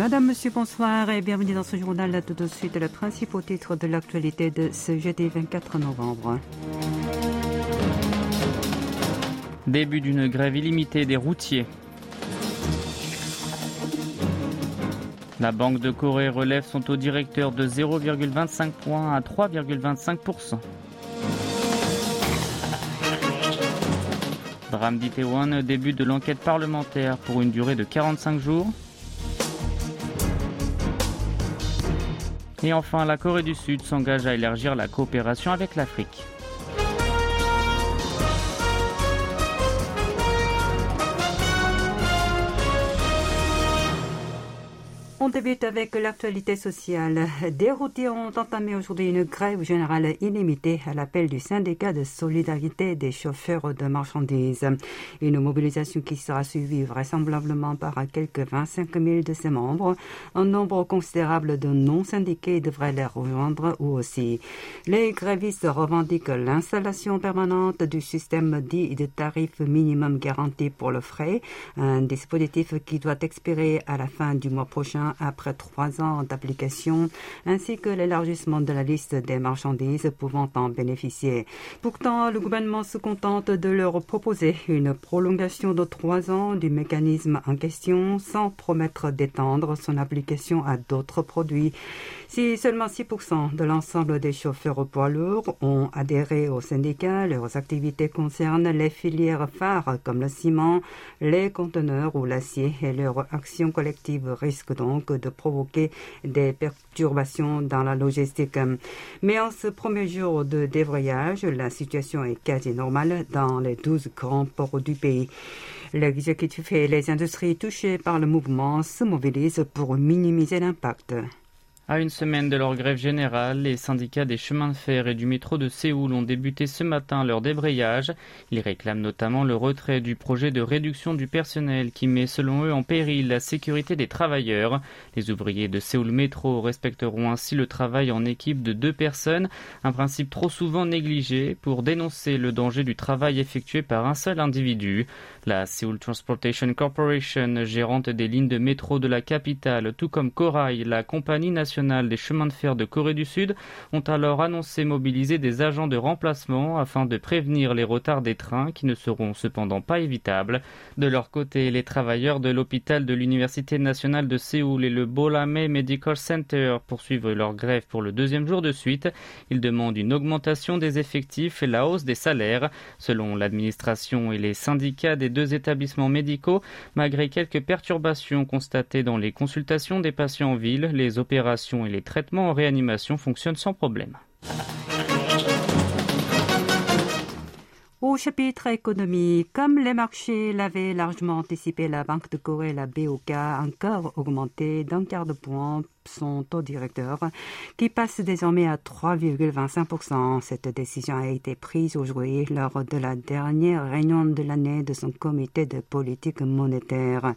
Madame, Monsieur, bonsoir et bienvenue dans ce journal. Tout de suite, le principal titre de l'actualité de ce jeudi 24 novembre. Début d'une grève illimitée des routiers. La Banque de Corée relève son taux directeur de 0,25 points à 3,25%. Drame d'Itaewon, début de l'enquête parlementaire pour une durée de 45 jours. Et enfin, la Corée du Sud s'engage à élargir la coopération avec l'Afrique. On débute avec l'actualité sociale. Des routiers ont entamé aujourd'hui une grève générale illimitée à l'appel du syndicat de solidarité des chauffeurs de marchandises. Une mobilisation qui sera suivie vraisemblablement par quelques 25 000 de ses membres. Un nombre considérable de non-syndiqués devrait les rejoindre ou aussi. Les grévistes revendiquent l'installation permanente du système dit de tarif minimum garanti pour le frais, un dispositif qui doit expirer à la fin du mois prochain après trois ans d'application, ainsi que l'élargissement de la liste des marchandises pouvant en bénéficier. Pourtant, le gouvernement se contente de leur proposer une prolongation de trois ans du mécanisme en question sans promettre d'étendre son application à d'autres produits. Si seulement 6% de l'ensemble des chauffeurs poids lourds ont adhéré au syndicat, leurs activités concernent les filières phares comme le ciment, les conteneurs ou l'acier et leur action collective risque donc de provoquer des perturbations dans la logistique. Mais en ce premier jour de débrayage, la situation est quasi normale dans les 12 grands ports du pays. L'exécutif et les industries touchées par le mouvement se mobilisent pour minimiser l'impact. À une semaine de leur grève générale, les syndicats des chemins de fer et du métro de Séoul ont débuté ce matin leur débrayage. Ils réclament notamment le retrait du projet de réduction du personnel qui met selon eux en péril la sécurité des travailleurs. Les ouvriers de Séoul Métro respecteront ainsi le travail en équipe de deux personnes, un principe trop souvent négligé pour dénoncer le danger du travail effectué par un seul individu. La Seoul Transportation Corporation, gérante des lignes de métro de la capitale, tout comme Corail, la compagnie nationale des chemins de fer de Corée du Sud, ont alors annoncé mobiliser des agents de remplacement afin de prévenir les retards des trains qui ne seront cependant pas évitables. De leur côté, les travailleurs de l'hôpital de l'Université nationale de Séoul et le Bolame Medical Center poursuivent leur grève pour le deuxième jour de suite. Ils demandent une augmentation des effectifs et la hausse des salaires. Selon l'administration et les syndicats des deux établissements médicaux. Malgré quelques perturbations constatées dans les consultations des patients en ville, les opérations et les traitements en réanimation fonctionnent sans problème. Au chapitre économie, comme les marchés l'avaient largement anticipé, la Banque de Corée, la BOK, a encore augmenté d'un quart de point son taux directeur, qui passe désormais à 3,25%. Cette décision a été prise aujourd'hui lors de la dernière réunion de l'année de son comité de politique monétaire.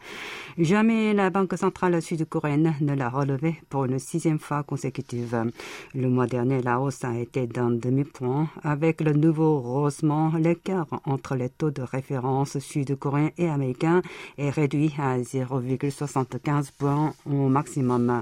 Jamais la Banque centrale sud-coréenne ne l'a relevé pour une sixième fois consécutive. Le mois dernier, la hausse a été d'un demi-point. Avec le nouveau rosement, l'écart entre les taux de référence sud-coréens et américains est réduit à 0,75 points au maximum.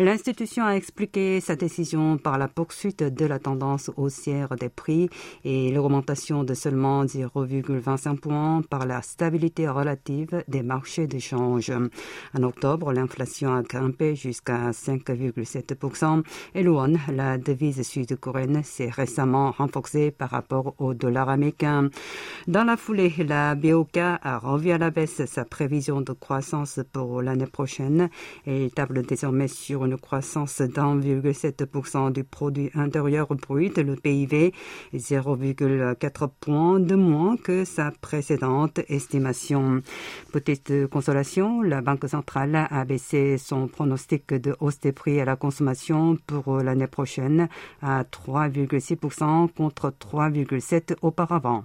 L'institution a expliqué sa décision par la poursuite de la tendance haussière des prix et l'augmentation de seulement 0,25 points par la stabilité relative des marchés d'échange. En octobre, l'inflation a grimpé jusqu'à 5,7% et l'UON, la devise sud-coréenne, s'est récemment renforcée par rapport au dollar américain. Dans la foulée, la BOK a revu à la baisse sa prévision de croissance pour l'année prochaine et table désormais sur une croissance d'1,7% du produit intérieur brut, le PIB, 0,4 points de moins que sa précédente estimation. Petite consolation, la Banque centrale a baissé son pronostic de hausse des prix à la consommation pour l'année prochaine à 3,6% contre 3,7% auparavant.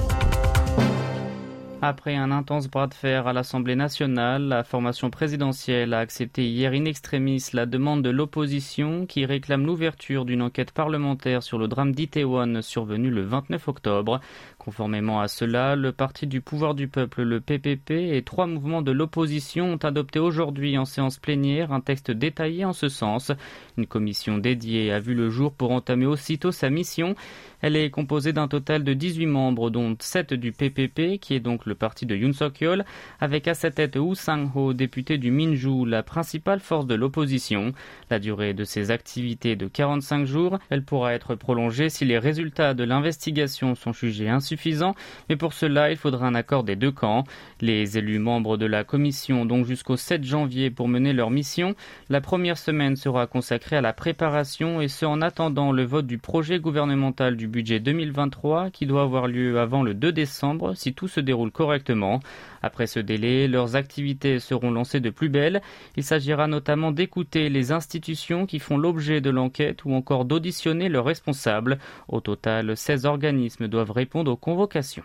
Après un intense bras de fer à l'Assemblée nationale, la formation présidentielle a accepté hier in extremis la demande de l'opposition qui réclame l'ouverture d'une enquête parlementaire sur le drame d'Itaewon survenu le 29 octobre. Conformément à cela, le Parti du pouvoir du peuple, le PPP, et trois mouvements de l'opposition ont adopté aujourd'hui en séance plénière un texte détaillé en ce sens. Une commission dédiée a vu le jour pour entamer aussitôt sa mission. Elle est composée d'un total de 18 membres, dont 7 du PPP, qui est donc le parti de Yoon Suk-yeol, avec à sa tête Woo Sang-ho, député du Minju, la principale force de l'opposition. La durée de ses activités est de 45 jours. Elle pourra être prolongée si les résultats de l'investigation sont jugés insuffisants, mais pour cela, il faudra un accord des deux camps. Les élus membres de la commission donc jusqu'au 7 janvier pour mener leur mission. La première semaine sera consacrée à la préparation et ce en attendant le vote du projet gouvernemental du budget 2023 qui doit avoir lieu avant le 2 décembre si tout se déroule correctement. Après ce délai, leurs activités seront lancées de plus belle. Il s'agira notamment d'écouter les institutions qui font l'objet de l'enquête ou encore d'auditionner leurs responsables. Au total, 16 organismes doivent répondre aux convocations.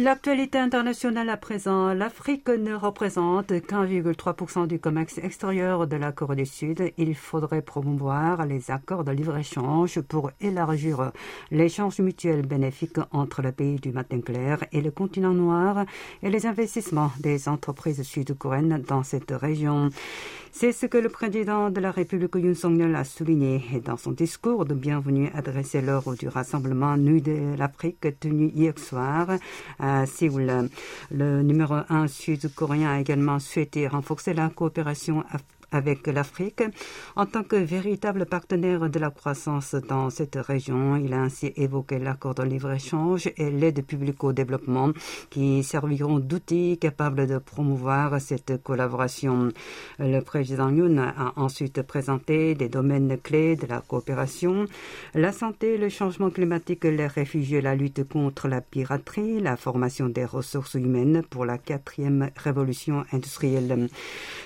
L'actualité internationale à présent, l'Afrique ne représente qu'1,3% du commerce extérieur de la Corée du Sud. Il faudrait promouvoir les accords de libre-échange pour élargir l'échange mutuel bénéfique entre le pays du matin clair et le continent noir et les investissements des entreprises sud-coréennes dans cette région. C'est ce que le président de la République Yoon Song-yeol a souligné dans son discours de bienvenue adressé lors du rassemblement Nu de l'Afrique tenu hier soir Séoul. Le numéro un sud-coréen a également souhaité renforcer la coopération avec l'Afrique en tant que véritable partenaire de la croissance dans cette région. Il a ainsi évoqué l'accord de libre-échange et l'aide publique au développement qui serviront d'outils capables de promouvoir cette collaboration. Le président Yoon a ensuite présenté des domaines clés de la coopération, la santé, le changement climatique, les réfugiés, la lutte contre la piraterie, la formation des ressources humaines pour la quatrième révolution industrielle.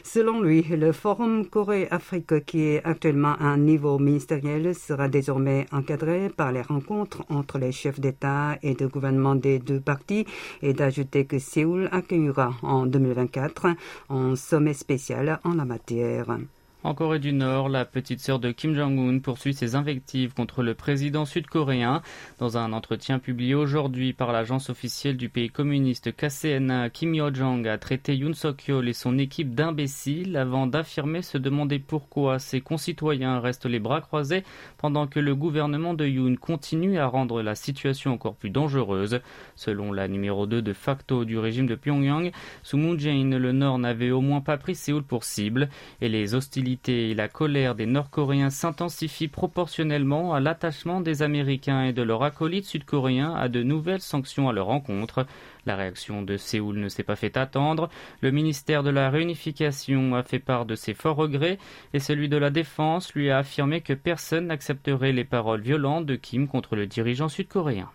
Selon lui, le Forum Corée-Afrique, qui est actuellement à un niveau ministériel, sera désormais encadré par les rencontres entre les chefs d'État et de gouvernement des deux parties et d'ajouter que Séoul accueillera en 2024 un sommet spécial en la matière. En Corée du Nord, la petite sœur de Kim Jong-un poursuit ses invectives contre le président sud-coréen. Dans un entretien publié aujourd'hui par l'agence officielle du pays communiste KCNA, Kim Yo-jong a traité Yoon Suk-yeol et son équipe d'imbéciles avant d'affirmer se demander pourquoi ses concitoyens restent les bras croisés pendant que le gouvernement de Yoon continue à rendre la situation encore plus dangereuse. Selon la numéro 2 de facto du régime de Pyongyang, sous Moon Jae-in, le Nord n'avait au moins pas pris Séoul pour cible et les hostilités la colère des Nord-Coréens s'intensifient proportionnellement à l'attachement des Américains et de leurs acolytes sud-coréens à de nouvelles sanctions à leur encontre. La réaction de Séoul ne s'est pas fait attendre. Le ministère de la Réunification a fait part de ses forts regrets et celui de la Défense lui a affirmé que personne n'accepterait les paroles violentes de Kim contre le dirigeant sud-coréen.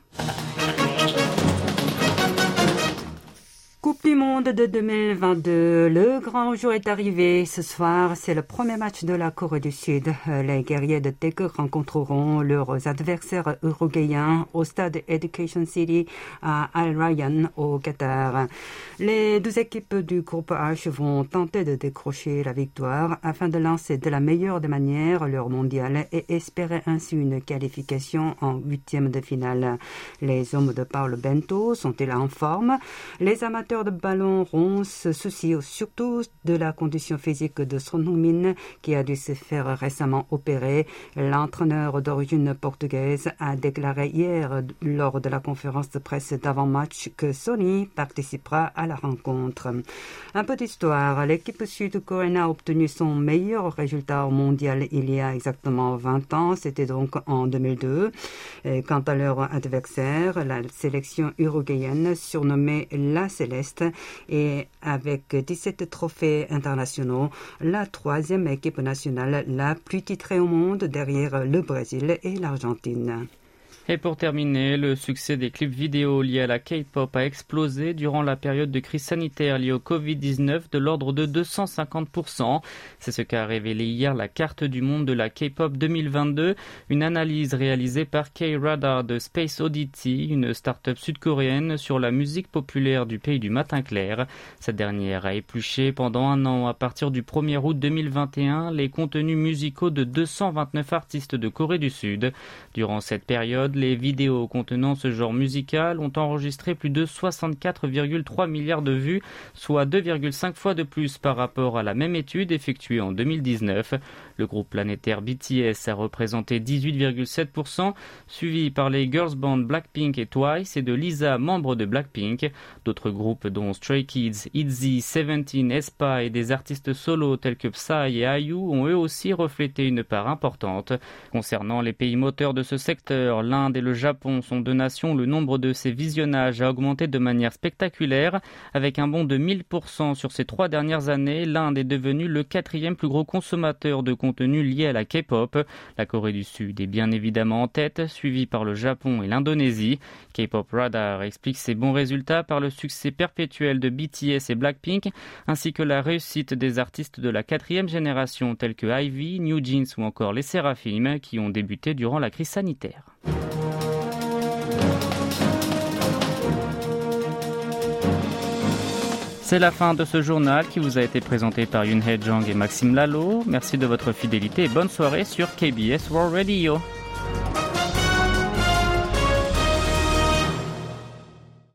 Du Monde de 2022. Le grand jour est arrivé. Ce soir, c'est le premier match de la Corée du Sud. Les guerriers de Taek rencontreront leurs adversaires uruguayens au stade Education City à Al Ryan au Qatar. Les deux équipes du groupe H vont tenter de décrocher la victoire afin de lancer de la meilleure des manières leur mondial et espérer ainsi une qualification en huitième de finale. Les hommes de Paul Bento sont-ils en forme? Les amateurs de ballon rond se soucie surtout de la condition physique de Son Heung-min qui a dû se faire récemment opérer. L'entraîneur d'origine portugaise a déclaré hier lors de la conférence de presse d'avant-match que Sony participera à la rencontre. Un peu d'histoire. L'équipe sud-coréenne a obtenu son meilleur résultat mondial il y a exactement 20 ans. C'était donc en 2002. Et quant à leur adversaire, la sélection uruguayenne surnommée La Céleste et avec 17 trophées internationaux, la troisième équipe nationale la plus titrée au monde derrière le Brésil et l'Argentine. Et pour terminer, le succès des clips vidéo liés à la K-pop a explosé durant la période de crise sanitaire liée au Covid-19 de l'ordre de 250%. C'est ce qu'a révélé hier la carte du monde de la K-pop 2022, une analyse réalisée par K-Radar de Space Oddity, une start-up sud-coréenne sur la musique populaire du pays du matin clair. Cette dernière a épluché pendant un an à partir du 1er août 2021 les contenus musicaux de 229 artistes de Corée du Sud. Durant cette période, les vidéos contenant ce genre musical ont enregistré plus de 64,3 milliards de vues, soit 2,5 fois de plus par rapport à la même étude effectuée en 2019. Le groupe planétaire BTS a représenté 18,7%, suivi par les girls band Blackpink et Twice et de Lisa, membre de Blackpink. D'autres groupes dont Stray Kids, ITZY, Seventeen, aespa et des artistes solos tels que Psy et IU ont eux aussi reflété une part importante. Concernant les pays moteurs de ce secteur, l'Inde l'Inde et le Japon sont deux nations le nombre de ces visionnages a augmenté de manière spectaculaire. Avec un bond de 1000% sur ces trois dernières années, l'Inde est devenue le quatrième plus gros consommateur de contenu lié à la K-pop. La Corée du Sud est bien évidemment en tête, suivie par le Japon et l'Indonésie. K-pop Radar explique ses bons résultats par le succès perpétuel de BTS et Blackpink, ainsi que la réussite des artistes de la quatrième génération tels que Ivy, New Jeans ou encore les Seraphim qui ont débuté durant la crise sanitaire. C'est la fin de ce journal qui vous a été présenté par Yunhe Jang et Maxime Lalo. Merci de votre fidélité et bonne soirée sur KBS World Radio.